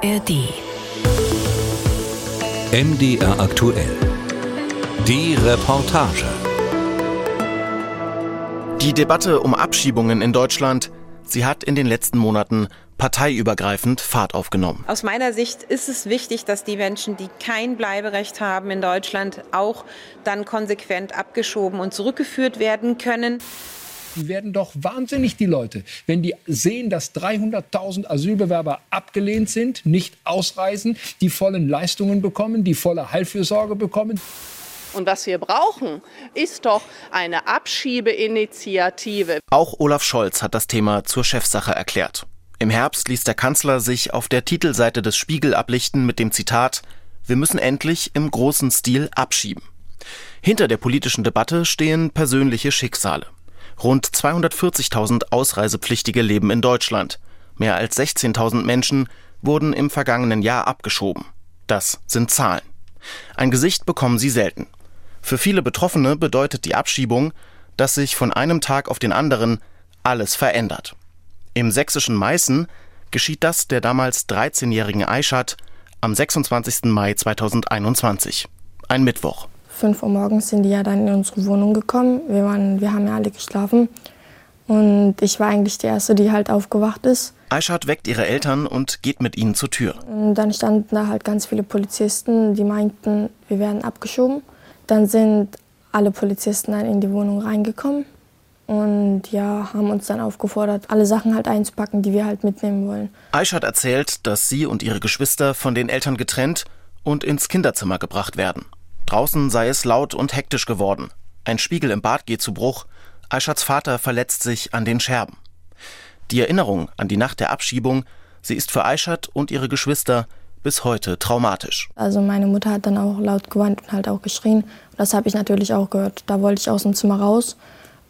ARD. MDR aktuell. Die Reportage. Die Debatte um Abschiebungen in Deutschland, sie hat in den letzten Monaten parteiübergreifend Fahrt aufgenommen. Aus meiner Sicht ist es wichtig, dass die Menschen, die kein Bleiberecht haben in Deutschland, auch dann konsequent abgeschoben und zurückgeführt werden können. Die werden doch wahnsinnig, die Leute, wenn die sehen, dass 300.000 Asylbewerber abgelehnt sind, nicht ausreisen, die vollen Leistungen bekommen, die volle Heilfürsorge bekommen. Und was wir brauchen, ist doch eine Abschiebeinitiative. Auch Olaf Scholz hat das Thema zur Chefsache erklärt. Im Herbst ließ der Kanzler sich auf der Titelseite des Spiegel ablichten mit dem Zitat Wir müssen endlich im großen Stil abschieben. Hinter der politischen Debatte stehen persönliche Schicksale. Rund 240.000 Ausreisepflichtige leben in Deutschland. Mehr als 16.000 Menschen wurden im vergangenen Jahr abgeschoben. Das sind Zahlen. Ein Gesicht bekommen sie selten. Für viele Betroffene bedeutet die Abschiebung, dass sich von einem Tag auf den anderen alles verändert. Im sächsischen Meißen geschieht das der damals 13-jährigen Aishat am 26. Mai 2021, ein Mittwoch. 5 Uhr morgens sind die ja dann in unsere Wohnung gekommen. Wir, waren, wir haben ja alle geschlafen. Und ich war eigentlich die Erste, die halt aufgewacht ist. Aishat weckt ihre Eltern und geht mit ihnen zur Tür. Und dann standen da halt ganz viele Polizisten, die meinten, wir werden abgeschoben. Dann sind alle Polizisten dann in die Wohnung reingekommen und ja, haben uns dann aufgefordert, alle Sachen halt einzupacken, die wir halt mitnehmen wollen. Aishat erzählt, dass sie und ihre Geschwister von den Eltern getrennt und ins Kinderzimmer gebracht werden. Draußen sei es laut und hektisch geworden. Ein Spiegel im Bad geht zu Bruch. Aishats Vater verletzt sich an den Scherben. Die Erinnerung an die Nacht der Abschiebung, sie ist für Aishat und ihre Geschwister bis heute traumatisch. Also meine Mutter hat dann auch laut geweint und halt auch geschrien. Das habe ich natürlich auch gehört. Da wollte ich aus dem Zimmer raus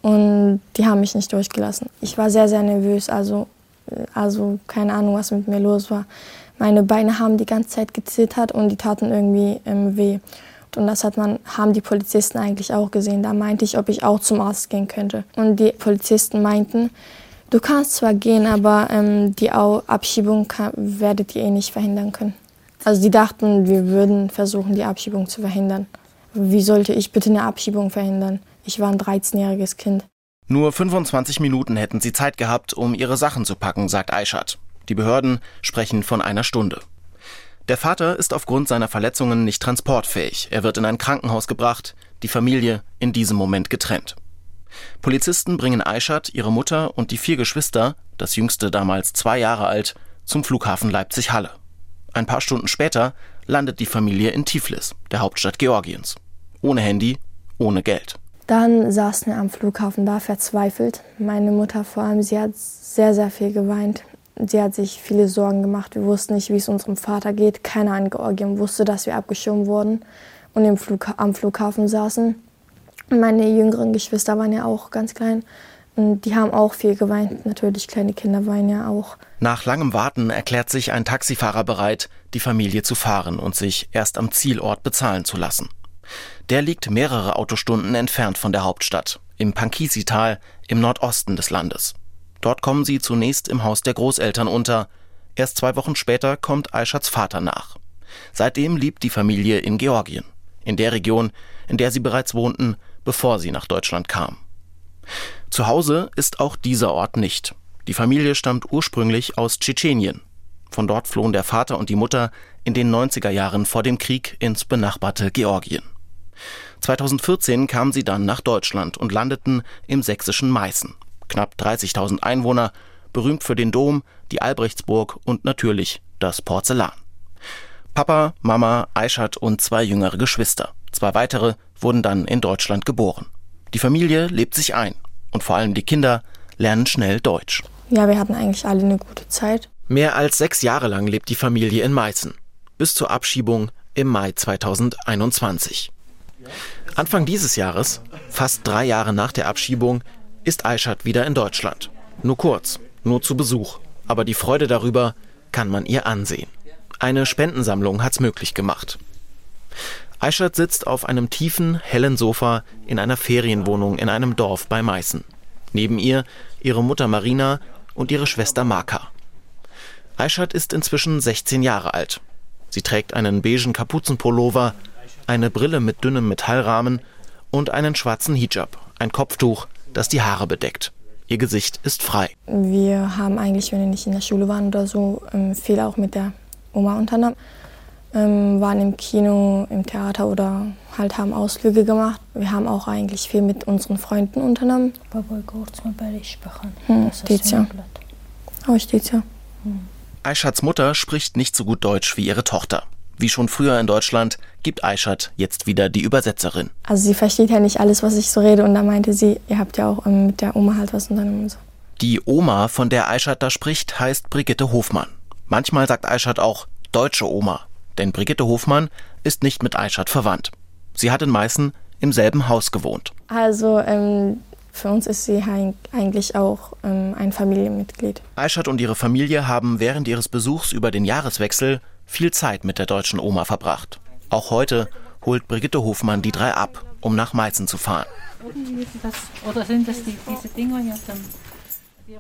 und die haben mich nicht durchgelassen. Ich war sehr, sehr nervös. Also, also keine Ahnung, was mit mir los war. Meine Beine haben die ganze Zeit gezittert und die taten irgendwie ähm, weh. Und das hat man, haben die Polizisten eigentlich auch gesehen. Da meinte ich, ob ich auch zum Arzt gehen könnte. Und die Polizisten meinten, du kannst zwar gehen, aber ähm, die Abschiebung kann, werdet ihr eh nicht verhindern können. Also die dachten, wir würden versuchen, die Abschiebung zu verhindern. Wie sollte ich bitte eine Abschiebung verhindern? Ich war ein 13-jähriges Kind. Nur 25 Minuten hätten sie Zeit gehabt, um ihre Sachen zu packen, sagt Aishat. Die Behörden sprechen von einer Stunde. Der Vater ist aufgrund seiner Verletzungen nicht transportfähig. Er wird in ein Krankenhaus gebracht, die Familie in diesem Moment getrennt. Polizisten bringen Aishat, ihre Mutter und die vier Geschwister, das jüngste damals zwei Jahre alt, zum Flughafen Leipzig-Halle. Ein paar Stunden später landet die Familie in Tiflis, der Hauptstadt Georgiens. Ohne Handy, ohne Geld. Dann saßen wir am Flughafen da verzweifelt. Meine Mutter vor allem, sie hat sehr, sehr viel geweint. Sie hat sich viele Sorgen gemacht. Wir wussten nicht, wie es unserem Vater geht. Keiner in Georgien wusste, dass wir abgeschoben wurden und Flug, am Flughafen saßen. Meine jüngeren Geschwister waren ja auch ganz klein. Und die haben auch viel geweint. Natürlich, kleine Kinder weinen ja auch. Nach langem Warten erklärt sich ein Taxifahrer bereit, die Familie zu fahren und sich erst am Zielort bezahlen zu lassen. Der liegt mehrere Autostunden entfernt von der Hauptstadt, im Pankisi-Tal im Nordosten des Landes. Dort kommen sie zunächst im Haus der Großeltern unter. Erst zwei Wochen später kommt Aishats Vater nach. Seitdem liebt die Familie in Georgien, in der Region, in der sie bereits wohnten, bevor sie nach Deutschland kam. Zu Hause ist auch dieser Ort nicht. Die Familie stammt ursprünglich aus Tschetschenien. Von dort flohen der Vater und die Mutter in den 90er Jahren vor dem Krieg ins benachbarte Georgien. 2014 kamen sie dann nach Deutschland und landeten im sächsischen Meißen, knapp 30.000 Einwohner, berühmt für den Dom, die Albrechtsburg und natürlich das Porzellan. Papa, Mama, Aishat und zwei jüngere Geschwister. Zwei weitere wurden dann in Deutschland geboren. Die Familie lebt sich ein und vor allem die Kinder lernen schnell Deutsch. Ja, wir hatten eigentlich alle eine gute Zeit. Mehr als sechs Jahre lang lebt die Familie in Meißen. Bis zur Abschiebung im Mai 2021. Anfang dieses Jahres, fast drei Jahre nach der Abschiebung, ist Aishat wieder in Deutschland. Nur kurz, nur zu Besuch. Aber die Freude darüber kann man ihr ansehen. Eine Spendensammlung hat's möglich gemacht. Aishat sitzt auf einem tiefen, hellen Sofa in einer Ferienwohnung in einem Dorf bei Meißen. Neben ihr ihre Mutter Marina und ihre Schwester Marka. Aishat ist inzwischen 16 Jahre alt. Sie trägt einen beigen Kapuzenpullover, eine Brille mit dünnem Metallrahmen und einen schwarzen Hijab, ein Kopftuch, das die Haare bedeckt. Ihr Gesicht ist frei. Wir haben eigentlich, wenn wir nicht in der Schule waren oder so, ähm, viel auch mit der Oma unternommen. Ähm, waren im Kino, im Theater oder halt haben Ausflüge gemacht. Wir haben auch eigentlich viel mit unseren Freunden unternommen. Hm, steht's ja. Oh, steht's ja. Aishats Mutter spricht nicht so gut Deutsch wie ihre Tochter. Wie schon früher in Deutschland gibt Aishat jetzt wieder die Übersetzerin. Also sie versteht ja nicht alles, was ich so rede. Und da meinte sie, ihr habt ja auch ähm, mit der Oma halt was unternommen. Und so. Die Oma, von der Aishat da spricht, heißt Brigitte Hofmann. Manchmal sagt Aishat auch deutsche Oma, denn Brigitte Hofmann ist nicht mit Aishat verwandt. Sie hat in Meißen im selben Haus gewohnt. Also ähm, für uns ist sie eigentlich auch ähm, ein Familienmitglied. Aishat und ihre Familie haben während ihres Besuchs über den Jahreswechsel viel Zeit mit der deutschen Oma verbracht. Auch heute holt Brigitte Hofmann die drei ab, um nach Meißen zu fahren.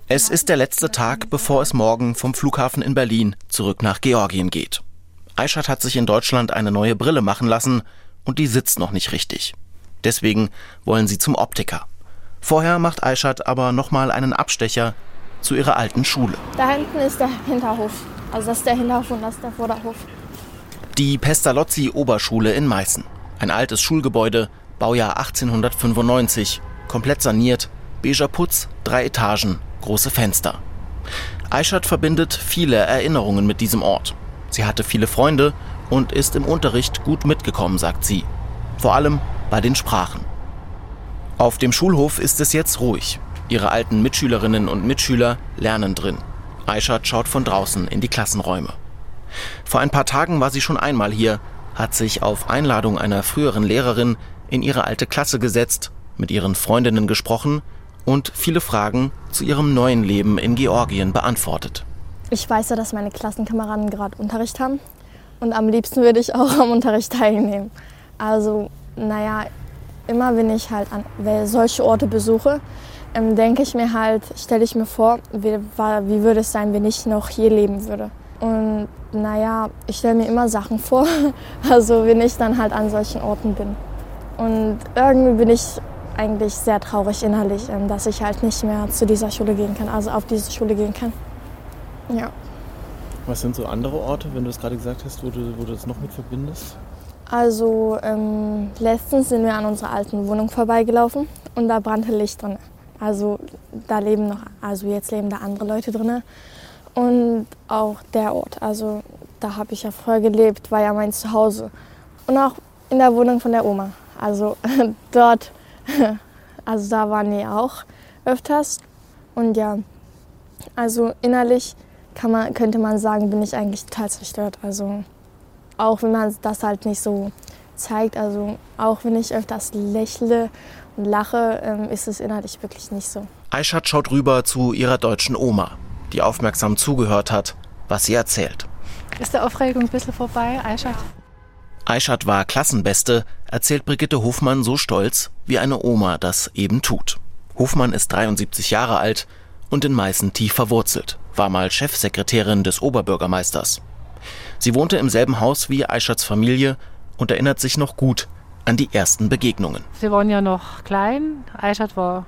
Es ist der letzte Tag, bevor es morgen vom Flughafen in Berlin zurück nach Georgien geht. Aishat hat sich in Deutschland eine neue Brille machen lassen und die sitzt noch nicht richtig. Deswegen wollen sie zum Optiker. Vorher macht Aishat aber nochmal einen Abstecher zu ihrer alten Schule. Da hinten ist der Hinterhof. Also das ist der Hinterhof und das ist der Vorderhof. Die Pestalozzi Oberschule in Meißen. Ein altes Schulgebäude, Baujahr 1895, komplett saniert, beiger Putz, drei Etagen, große Fenster. Aishat verbindet viele Erinnerungen mit diesem Ort. Sie hatte viele Freunde und ist im Unterricht gut mitgekommen, sagt sie. Vor allem bei den Sprachen. Auf dem Schulhof ist es jetzt ruhig. Ihre alten Mitschülerinnen und Mitschüler lernen drin. Aishat schaut von draußen in die Klassenräume. Vor ein paar Tagen war sie schon einmal hier, hat sich auf Einladung einer früheren Lehrerin in ihre alte Klasse gesetzt, mit ihren Freundinnen gesprochen und viele Fragen zu ihrem neuen Leben in Georgien beantwortet. Ich weiß ja, dass meine Klassenkameraden gerade Unterricht haben und am liebsten würde ich auch am Unterricht teilnehmen. Also, naja, immer wenn ich halt an solche Orte besuche, ähm, denke ich mir halt, stelle ich mir vor, wie, wie würde es sein, wenn ich noch hier leben würde. Und naja, ich stelle mir immer Sachen vor, also wenn ich dann halt an solchen Orten bin. Und irgendwie bin ich eigentlich sehr traurig innerlich, ähm, dass ich halt nicht mehr zu dieser Schule gehen kann, also auf diese Schule gehen kann. Ja. Was sind so andere Orte, wenn du es gerade gesagt hast, wo du, wo du das noch mit verbindest? Also ähm, letztens sind wir an unserer alten Wohnung vorbeigelaufen und da brannte Licht drin. Also da leben noch, also jetzt leben da andere Leute drin. Und auch der Ort, also da habe ich ja früher gelebt, war ja mein Zuhause. Und auch in der Wohnung von der Oma. Also dort, also da waren wir auch öfters. Und ja, also innerlich kann man, könnte man sagen, bin ich eigentlich total zerstört. Also auch wenn man das halt nicht so zeigt, also auch wenn ich öfters lächle und lache, ähm, ist es innerlich wirklich nicht so. Aishat schaut rüber zu ihrer deutschen Oma, die aufmerksam zugehört hat, was sie erzählt. Ist die Aufregung ein bisschen vorbei, Aishat? Aishat war Klassenbeste, erzählt Brigitte Hofmann so stolz, wie eine Oma das eben tut. Hofmann ist 73 Jahre alt und in Meißen tief verwurzelt, war mal Chefsekretärin des Oberbürgermeisters. Sie wohnte im selben Haus wie Aishats Familie und erinnert sich noch gut an die ersten Begegnungen. Sie waren ja noch klein. Aishat war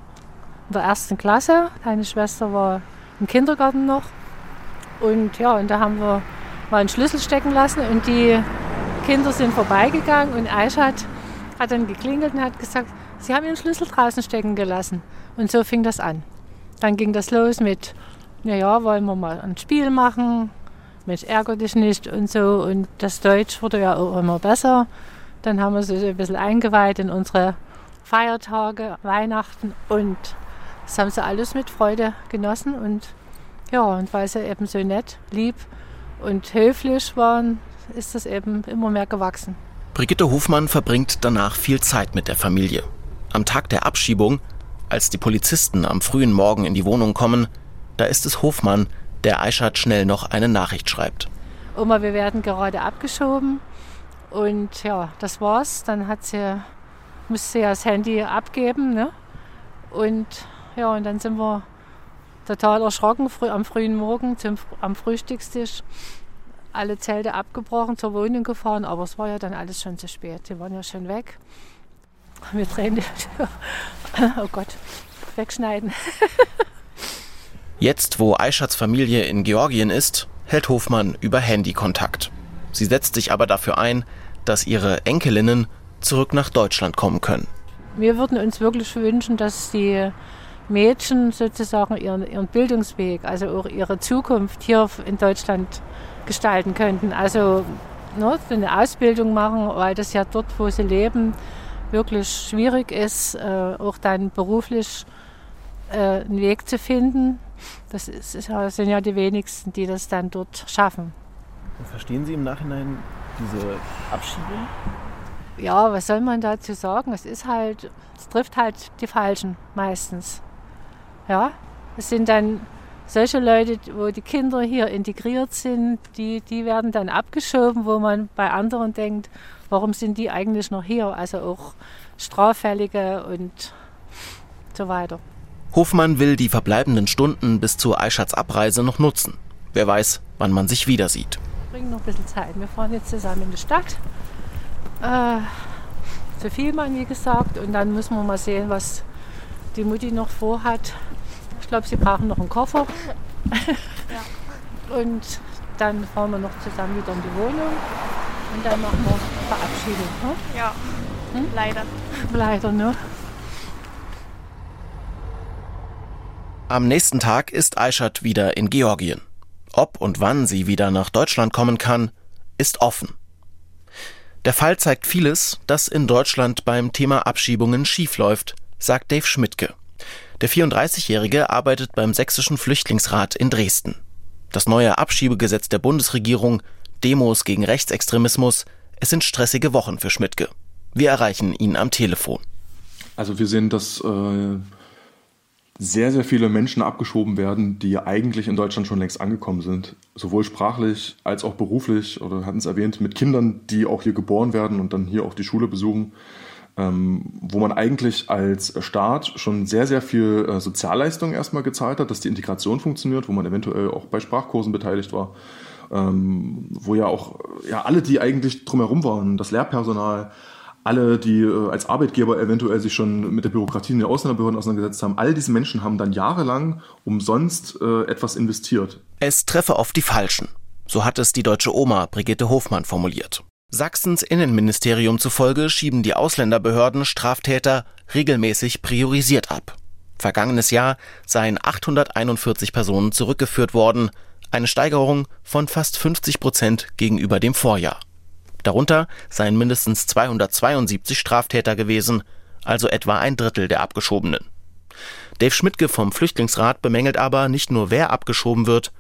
in der ersten Klasse, deine Schwester war im Kindergarten noch. Und ja, und da haben wir mal einen Schlüssel stecken lassen und die Kinder sind vorbeigegangen und Aishat hat dann geklingelt und hat gesagt, sie haben ihren Schlüssel draußen stecken gelassen. Und so fing das an. Dann ging das los mit, naja, wollen wir mal ein Spiel machen, Mensch, ärger dich nicht und so. Und das Deutsch wurde ja auch immer besser. Dann haben wir sie ein bisschen eingeweiht in unsere Feiertage, Weihnachten und das haben sie alles mit Freude genossen. Und ja, und weil sie eben so nett, lieb und höflich waren, ist das eben immer mehr gewachsen. Brigitte Hofmann verbringt danach viel Zeit mit der Familie. Am Tag der Abschiebung, als die Polizisten am frühen Morgen in die Wohnung kommen, da ist es Hofmann, der Aishat schnell noch eine Nachricht schreibt. Oma, wir werden gerade abgeschoben. Und ja, das war's. Dann hat sie, musste sie ja das Handy abgeben. Ne? Und ja, und dann sind wir total erschrocken früh, am frühen Morgen zum, am Frühstückstisch. Alle Zelte abgebrochen, zur Wohnung gefahren, aber es war ja dann alles schon zu spät. Die waren ja schon weg. Wir drehen, oh Gott, wegschneiden. Jetzt, wo Aishats Familie in Georgien ist, hält Hofmann über Handy Kontakt. Sie setzt sich aber dafür ein, dass ihre Enkelinnen zurück nach Deutschland kommen können. Wir würden uns wirklich wünschen, dass die Mädchen sozusagen ihren, ihren Bildungsweg, also auch ihre Zukunft hier in Deutschland gestalten könnten. Also ne, eine Ausbildung machen, weil das ja dort, wo sie leben, wirklich schwierig ist, äh, auch dann beruflich äh, einen Weg zu finden. Das, ist, das sind ja die wenigsten, die das dann dort schaffen. Verstehen Sie im Nachhinein diese Abschiebung? Ja, was soll man dazu sagen? Es ist halt, es trifft halt die Falschen meistens. Ja, es sind dann solche Leute, wo die Kinder hier integriert sind, die, die werden dann abgeschoben, wo man bei anderen denkt, warum sind die eigentlich noch hier? Also auch Straffällige und so weiter. Hofmann will die verbleibenden Stunden bis zur Eischats Abreise noch nutzen. Wer weiß, wann man sich wieder sieht. Wir bringen noch ein bisschen Zeit. Wir fahren jetzt zusammen in die Stadt. Äh, zu viel, man wie gesagt. Und dann müssen wir mal sehen, was die Mutti noch vorhat. Ich glaube, sie brauchen noch einen Koffer. Ja. Und dann fahren wir noch zusammen wieder in die Wohnung. Und dann machen wir Verabschiedung. Ne? Ja, hm? leider. Leider, ne? Am nächsten Tag ist Aishat wieder in Georgien. Ob und wann sie wieder nach Deutschland kommen kann, ist offen. Der Fall zeigt vieles, das in Deutschland beim Thema Abschiebungen schiefläuft, sagt Dave Schmidtke. Der 34-Jährige arbeitet beim Sächsischen Flüchtlingsrat in Dresden. Das neue Abschiebegesetz der Bundesregierung, Demos gegen Rechtsextremismus, es sind stressige Wochen für Schmidtke. Wir erreichen ihn am Telefon. Also wir sehen, dass äh, sehr, sehr viele Menschen abgeschoben werden, die eigentlich in Deutschland schon längst angekommen sind. Sowohl sprachlich als auch beruflich, oder hatten es erwähnt, mit Kindern, die auch hier geboren werden und dann hier auch die Schule besuchen. Ähm, wo man eigentlich als Staat schon sehr, sehr viel äh, Sozialleistungen erstmal gezahlt hat, dass die Integration funktioniert, wo man eventuell auch bei Sprachkursen beteiligt war, ähm, wo ja auch ja, alle, die eigentlich drumherum waren, das Lehrpersonal, alle, die äh, als Arbeitgeber eventuell sich schon mit der Bürokratie in den Ausländerbehörden auseinandergesetzt haben, all diese Menschen haben dann jahrelang umsonst äh, etwas investiert. Es treffe oft die Falschen. So hat es die deutsche Oma Brigitte Hofmann formuliert. Sachsens Innenministerium zufolge schieben die Ausländerbehörden Straftäter regelmäßig priorisiert ab. Vergangenes Jahr seien 841 Personen zurückgeführt worden, eine Steigerung von fast 50 Prozent gegenüber dem Vorjahr. Darunter seien mindestens 272 Straftäter gewesen, also etwa ein Drittel der Abgeschobenen. Dave Schmidtke vom Flüchtlingsrat bemängelt aber nicht nur, wer abgeschoben wird,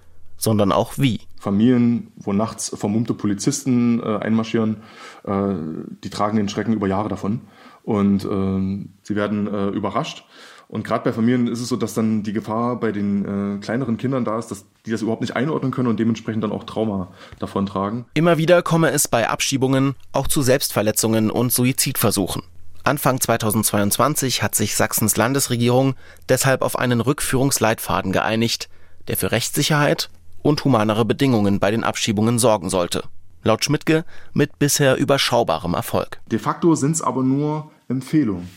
sondern auch wie. Familien, wo nachts vermummte Polizisten äh, einmarschieren, äh, die tragen den Schrecken über Jahre davon und äh, sie werden äh, überrascht und gerade bei Familien ist es so, dass dann die Gefahr bei den äh, kleineren Kindern da ist, dass die das überhaupt nicht einordnen können und dementsprechend dann auch Trauma davon tragen. Immer wieder komme es bei Abschiebungen auch zu Selbstverletzungen und Suizidversuchen. Anfang 2022 hat sich Sachsens Landesregierung deshalb auf einen Rückführungsleitfaden geeinigt, der für Rechtssicherheit und humanere Bedingungen bei den Abschiebungen sorgen sollte. Laut Schmidtke mit bisher überschaubarem Erfolg. De facto sind es aber nur Empfehlungen.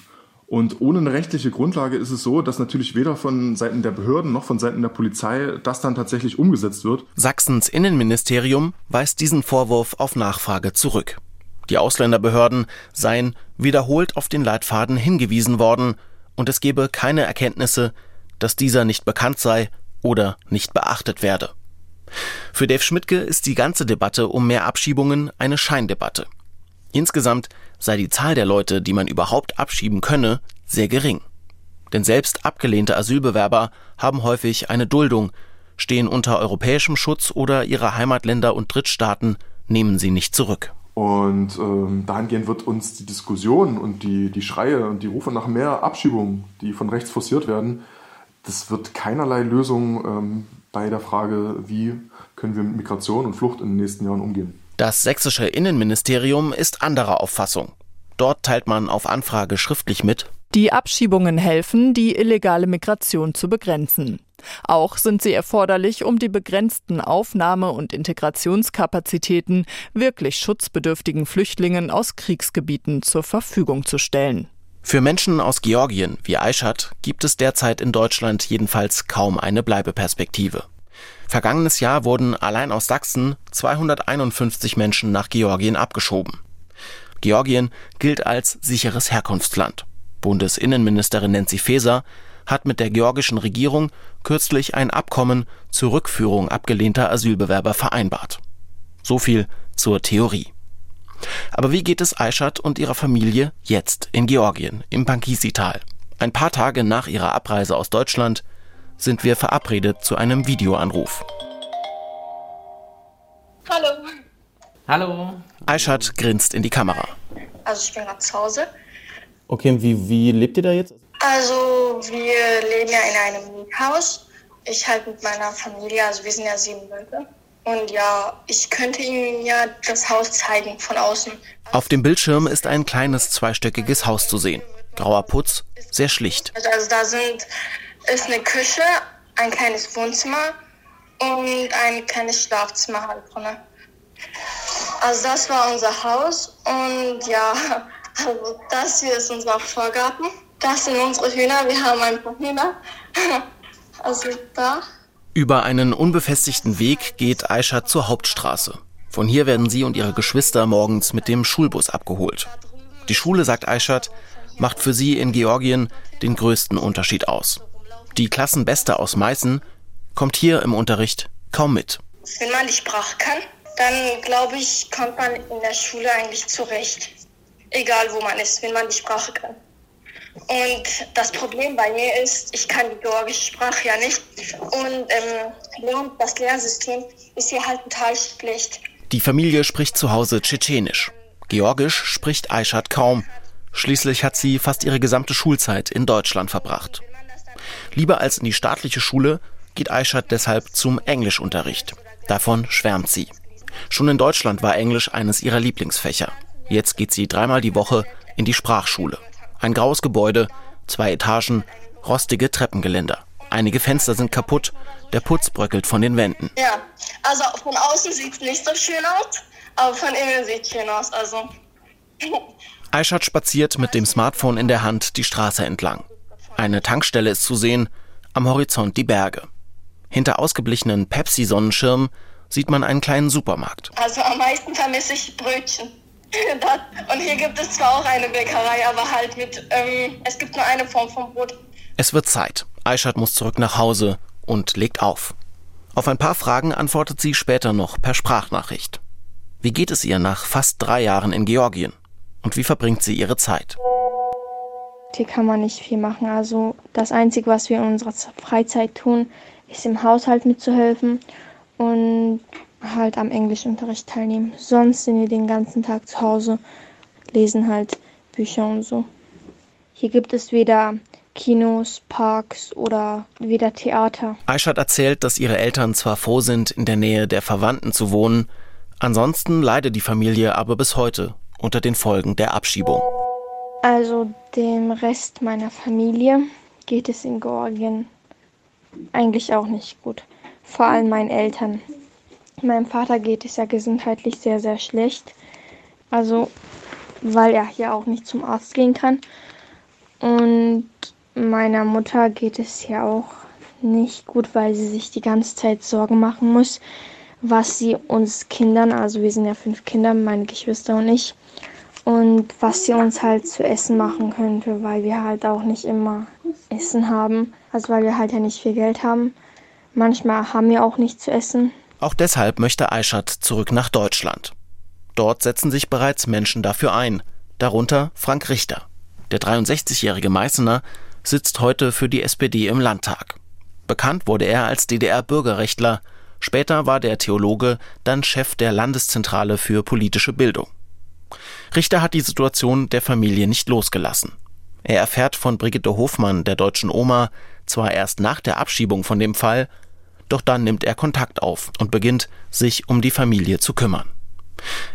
Und ohne eine rechtliche Grundlage ist es so, dass natürlich weder von Seiten der Behörden noch von Seiten der Polizei das dann tatsächlich umgesetzt wird. Sachsens Innenministerium weist diesen Vorwurf auf Nachfrage zurück. Die Ausländerbehörden seien wiederholt auf den Leitfaden hingewiesen worden und es gebe keine Erkenntnisse, dass dieser nicht bekannt sei oder nicht beachtet werde. Für Dave Schmidtke ist die ganze Debatte um mehr Abschiebungen eine Scheindebatte. Insgesamt sei die Zahl der Leute, die man überhaupt abschieben könne, sehr gering. Denn selbst abgelehnte Asylbewerber haben häufig eine Duldung, stehen unter europäischem Schutz oder ihre Heimatländer und Drittstaaten nehmen sie nicht zurück. Und ähm, dahingehend wird uns die Diskussion und die, die Schreie und die Rufe nach mehr Abschiebungen, die von rechts forciert werden, das wird keinerlei Lösung ähm, bei der Frage, wie können wir mit Migration und Flucht in den nächsten Jahren umgehen. Das sächsische Innenministerium ist anderer Auffassung. Dort teilt man auf Anfrage schriftlich mit, Die Abschiebungen helfen, die illegale Migration zu begrenzen. Auch sind sie erforderlich, um die begrenzten Aufnahme- und Integrationskapazitäten wirklich schutzbedürftigen Flüchtlingen aus Kriegsgebieten zur Verfügung zu stellen. Für Menschen aus Georgien wie Aishat gibt es derzeit in Deutschland jedenfalls kaum eine Bleibeperspektive. Vergangenes Jahr wurden allein aus Sachsen 251 Menschen nach Georgien abgeschoben. Georgien gilt als sicheres Herkunftsland. Bundesinnenministerin Nancy Faeser hat mit der georgischen Regierung kürzlich ein Abkommen zur Rückführung abgelehnter Asylbewerber vereinbart. So viel zur Theorie. Aber wie geht es Aishat und ihrer Familie jetzt in Georgien, im Pankisi-Tal? Ein paar Tage nach ihrer Abreise aus Deutschland sind wir verabredet zu einem Videoanruf. Hallo. Hallo. Aishat grinst in die Kamera. Also ich bin gerade zu Hause. Okay, wie, wie lebt ihr da jetzt? Also wir leben ja in einem Miethaus. Ich halt mit meiner Familie, also wir sind ja sieben Leute. Und ja, ich könnte Ihnen ja das Haus zeigen von außen. Auf dem Bildschirm ist ein kleines zweistöckiges Haus zu sehen. Grauer Putz, sehr schlicht. Also, also da sind, ist eine Küche, ein kleines Wohnzimmer und ein kleines Schlafzimmer halt drin. Also das war unser Haus und ja, also das hier ist unser Vorgarten. Das sind unsere Hühner, wir haben ein paar Hühner. Also da. Über einen unbefestigten Weg geht Aisha zur Hauptstraße. Von hier werden sie und ihre Geschwister morgens mit dem Schulbus abgeholt. Die Schule, sagt Aishat, macht für sie in Georgien den größten Unterschied aus. Die Klassenbeste aus Meißen kommt hier im Unterricht kaum mit. Wenn man die Sprache kann, dann glaube ich, kommt man in der Schule eigentlich zurecht. Egal wo man ist, wenn man die Sprache kann. Und das Problem bei mir ist, ich kann die georgische Sprache ja nicht. Und ähm, das Lehrsystem ist hier halt total schlecht. Die Familie spricht zu Hause Tschetschenisch. Georgisch spricht Aishat kaum. Schließlich hat sie fast ihre gesamte Schulzeit in Deutschland verbracht. Lieber als in die staatliche Schule geht Aishat deshalb zum Englischunterricht. Davon schwärmt sie. Schon in Deutschland war Englisch eines ihrer Lieblingsfächer. Jetzt geht sie dreimal die Woche in die Sprachschule. Ein graues Gebäude, zwei Etagen, rostige Treppengeländer. Einige Fenster sind kaputt, der Putz bröckelt von den Wänden. Ja, also von außen sieht es nicht so schön aus, aber von innen sieht es schön aus. Also. Aishat spaziert mit dem Smartphone in der Hand die Straße entlang. Eine Tankstelle ist zu sehen, am Horizont die Berge. Hinter ausgeblichenen Pepsi-Sonnenschirmen sieht man einen kleinen Supermarkt. Also am meisten vermisse ich Brötchen. Und hier gibt es zwar auch eine Bäckerei, aber halt mit, ähm, es gibt nur eine Form von Brot. Es wird Zeit. Aishat muss zurück nach Hause und legt auf. Auf ein paar Fragen antwortet sie später noch per Sprachnachricht. Wie geht es ihr nach fast drei Jahren in Georgien? Und wie verbringt sie ihre Zeit? Hier kann man nicht viel machen. Also das Einzige, was wir in unserer Freizeit tun, ist im Haushalt mitzuhelfen und halt am Englischunterricht teilnehmen. Sonst sind wir den ganzen Tag zu Hause, lesen halt Bücher und so. Hier gibt es weder Kinos, Parks oder weder Theater. Aishat erzählt, dass ihre Eltern zwar froh sind, in der Nähe der Verwandten zu wohnen, ansonsten leide die Familie aber bis heute unter den Folgen der Abschiebung. Also dem Rest meiner Familie geht es in Georgien eigentlich auch nicht gut. Vor allem meinen Eltern. Meinem Vater geht es ja gesundheitlich sehr, sehr schlecht. Also, weil er hier auch nicht zum Arzt gehen kann. Und meiner Mutter geht es ja auch nicht gut, weil sie sich die ganze Zeit Sorgen machen muss, was sie uns Kindern, also wir sind ja fünf Kinder, meine Geschwister und ich, und was sie uns halt zu essen machen könnte, weil wir halt auch nicht immer Essen haben, also weil wir halt ja nicht viel Geld haben. Manchmal haben wir auch nichts zu essen. Auch deshalb möchte Aishat zurück nach Deutschland. Dort setzen sich bereits Menschen dafür ein, darunter Frank Richter. Der 63-jährige Meißener sitzt heute für die SPD im Landtag. Bekannt wurde er als DDR-Bürgerrechtler, später war der Theologe dann Chef der Landeszentrale für politische Bildung. Richter hat die Situation der Familie nicht losgelassen. Er erfährt von Brigitte Hofmann, der deutschen Oma, zwar erst nach der Abschiebung von dem Fall, doch dann nimmt er Kontakt auf und beginnt, sich um die Familie zu kümmern.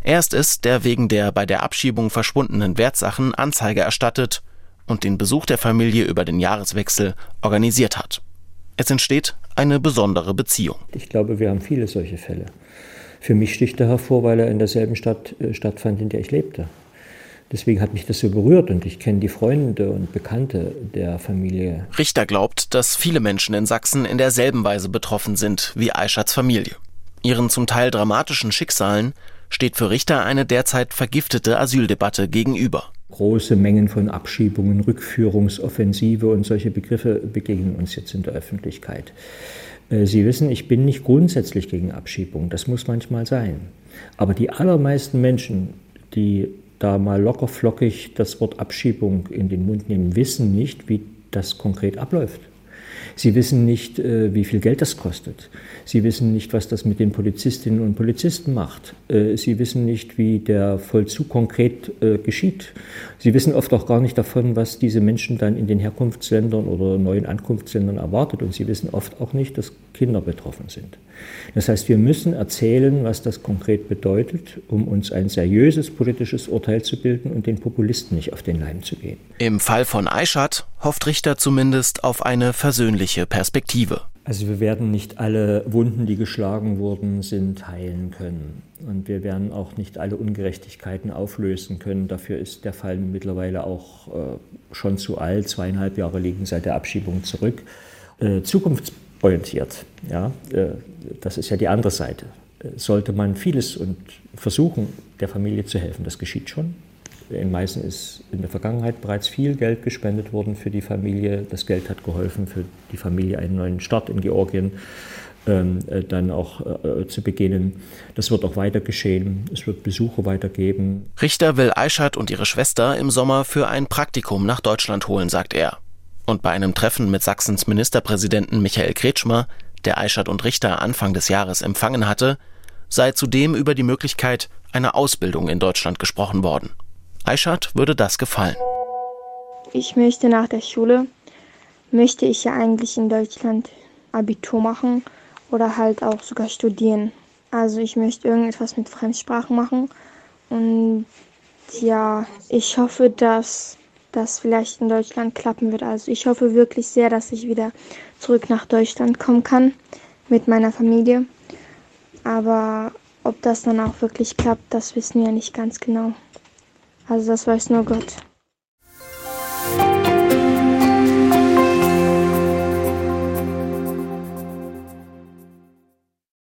Er ist es, der wegen der bei der Abschiebung verschwundenen Wertsachen Anzeige erstattet und den Besuch der Familie über den Jahreswechsel organisiert hat. Es entsteht eine besondere Beziehung. Ich glaube, wir haben viele solche Fälle. Für mich sticht er hervor, weil er in derselben Stadt äh, stattfand, in der ich lebte. Deswegen hat mich das so berührt und ich kenne die Freunde und Bekannte der Familie. Richter glaubt, dass viele Menschen in Sachsen in derselben Weise betroffen sind wie Aischats Familie. Ihren zum Teil dramatischen Schicksalen steht für Richter eine derzeit vergiftete Asyldebatte gegenüber. Große Mengen von Abschiebungen, Rückführungsoffensive und solche Begriffe begegnen uns jetzt in der Öffentlichkeit. Äh, Sie wissen, ich bin nicht grundsätzlich gegen Abschiebung, das muss manchmal sein. Aber die allermeisten Menschen, die da mal lockerflockig das Wort Abschiebung in den Mund nehmen, wissen nicht, wie das konkret abläuft. Sie wissen nicht, äh, wie viel Geld das kostet. Sie wissen nicht, was das mit den Polizistinnen und Polizisten macht. Äh, Sie wissen nicht, wie der Vollzug konkret äh, geschieht. Sie wissen oft auch gar nicht davon, was diese Menschen dann in den Herkunftsländern oder neuen Ankunftsländern erwartet. Und sie wissen oft auch nicht, dass Kinder betroffen sind. Das heißt, wir müssen erzählen, was das konkret bedeutet, um uns ein seriöses politisches Urteil zu bilden und den Populisten nicht auf den Leim zu gehen. Im Fall von Aishat hofft Richter zumindest auf eine versöhnliche Perspektive. Also wir werden nicht alle Wunden, die geschlagen wurden, sind heilen können. Und wir werden auch nicht alle Ungerechtigkeiten auflösen können. Dafür ist der Fall mittlerweile auch äh, schon zu alt. Zweieinhalb Jahre liegen seit der Abschiebung zurück. Äh, zukunftsorientiert, ja, äh, das ist ja die andere Seite. Äh, sollte man vieles und versuchen, der Familie zu helfen. Das geschieht schon. In Meißen ist in der Vergangenheit bereits viel Geld gespendet worden für die Familie. Das Geld hat geholfen, für die Familie einen neuen Start in Georgien ähm, äh, dann auch zu beginnen. Das wird auch weiter geschehen. Es wird Besuche weitergeben. Richter will Aishat und ihre Schwester im Sommer für ein Praktikum nach Deutschland holen, sagt er. Und bei einem Treffen mit Sachsens Ministerpräsidenten Michael Kretschmer, der Aishat und Richter Anfang des Jahres empfangen hatte, sei zudem über die Möglichkeit einer Ausbildung in Deutschland gesprochen worden. Aishat würde das gefallen. Ich möchte nach der Schule, möchte ich ja eigentlich in Deutschland Abitur machen oder halt auch sogar studieren. Also ich möchte irgendetwas mit Fremdsprachen machen und ja, ich hoffe, dass das vielleicht in Deutschland klappen wird. Also ich hoffe wirklich sehr, dass ich wieder zurück nach Deutschland kommen kann mit meiner Familie. Aber ob das dann auch wirklich klappt, das wissen wir nicht ganz genau. Also das weiß nur Gott.